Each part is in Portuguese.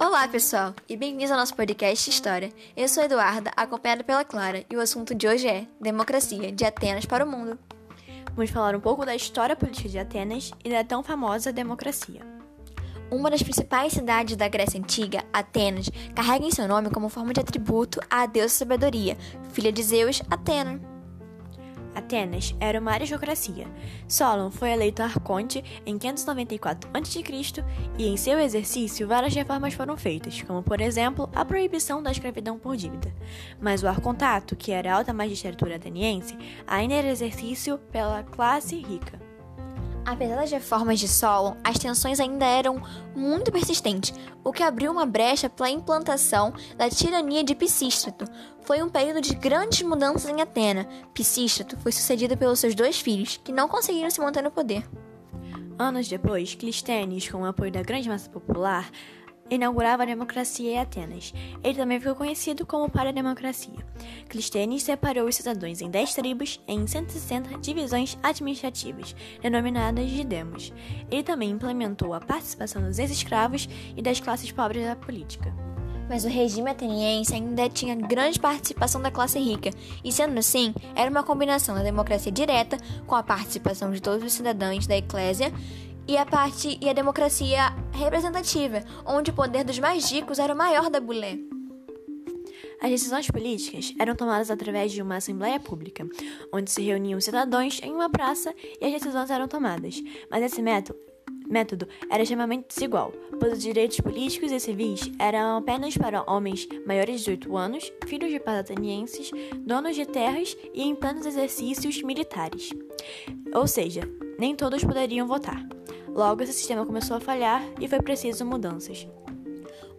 Olá, pessoal, e bem-vindos ao nosso podcast História. Eu sou Eduarda, acompanhada pela Clara, e o assunto de hoje é Democracia, de Atenas para o Mundo. Vamos falar um pouco da história política de Atenas e da tão famosa democracia. Uma das principais cidades da Grécia Antiga, Atenas, carrega em seu nome como forma de atributo a deusa sabedoria, filha de Zeus, Atena. Atenas era uma aristocracia. Solon foi eleito arconte em 594 a.C. e em seu exercício várias reformas foram feitas, como por exemplo a proibição da escravidão por dívida. Mas o arcontato, que era a alta magistratura ateniense, ainda era exercício pela classe rica. Apesar das reformas de Solon, as tensões ainda eram muito persistentes, o que abriu uma brecha para a implantação da tirania de Pisístrato. Foi um período de grandes mudanças em Atena. Pisístrato foi sucedido pelos seus dois filhos, que não conseguiram se manter no poder. Anos depois, Clístenes, com o apoio da grande massa popular, inaugurava a democracia em Atenas. Ele também ficou conhecido como pai da democracia. Clístenes separou os cidadãos em 10 tribos em 160 divisões administrativas, denominadas de demos. Ele também implementou a participação dos ex-escravos e das classes pobres da política. Mas o regime ateniense ainda tinha grande participação da classe rica, e sendo assim, era uma combinação da democracia direta com a participação de todos os cidadãos da eclésia e a parte e a democracia representativa, onde o poder dos mais ricos era o maior da bulé. As decisões políticas eram tomadas através de uma assembleia pública, onde se reuniam cidadãos em uma praça e as decisões eram tomadas. Mas esse método, método era extremamente desigual, pois os direitos políticos e civis eram apenas para homens maiores de 18 anos, filhos de pais atenienses, donos de terras e em plenos exercícios militares. Ou seja, nem todos poderiam votar. Logo, esse sistema começou a falhar e foi preciso mudanças.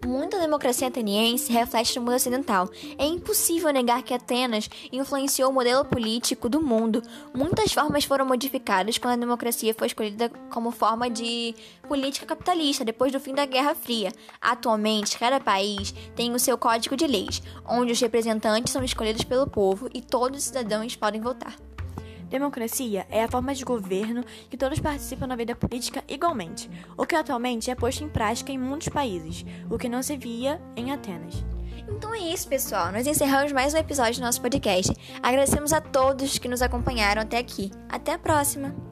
Muita democracia ateniense reflete no mundo ocidental. É impossível negar que Atenas influenciou o modelo político do mundo. Muitas formas foram modificadas quando a democracia foi escolhida como forma de política capitalista depois do fim da Guerra Fria. Atualmente, cada país tem o seu código de leis, onde os representantes são escolhidos pelo povo e todos os cidadãos podem votar. Democracia é a forma de governo que todos participam na vida política igualmente, o que atualmente é posto em prática em muitos países, o que não se via em Atenas. Então é isso, pessoal. Nós encerramos mais um episódio do nosso podcast. Agradecemos a todos que nos acompanharam até aqui. Até a próxima!